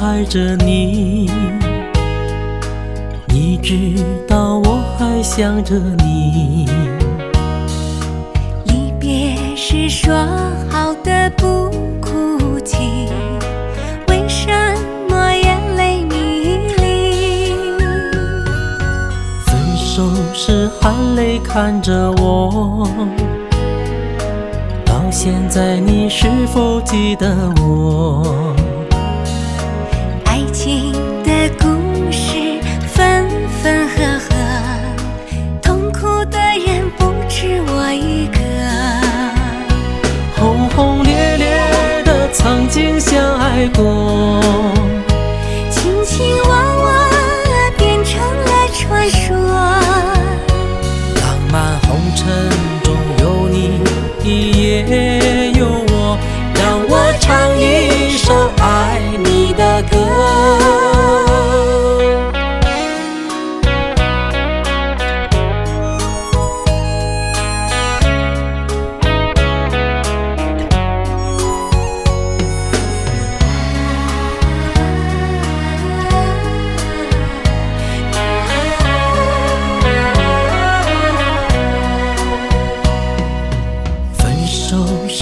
爱着你，你知道我还想着你。离别时说好的不哭泣，为什么眼泪迷离？分手时含泪看着我，到现在你是否记得我？相爱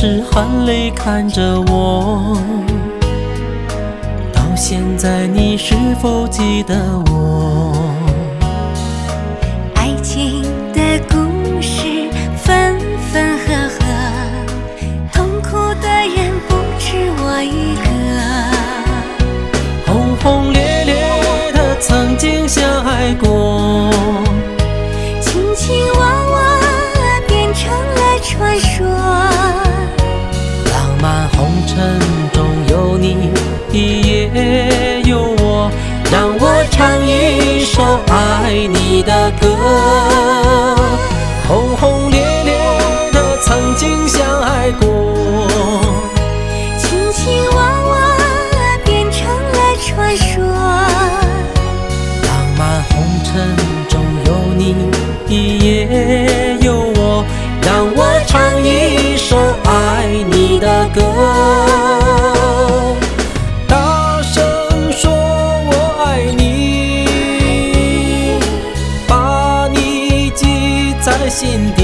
是含泪看着我，到现在你是否记得我？让我唱一首爱你的歌。轰轰烈烈的曾经相爱过，卿卿我我变成了传说。浪漫红尘中有你也有我，让我唱一首爱你的歌。记在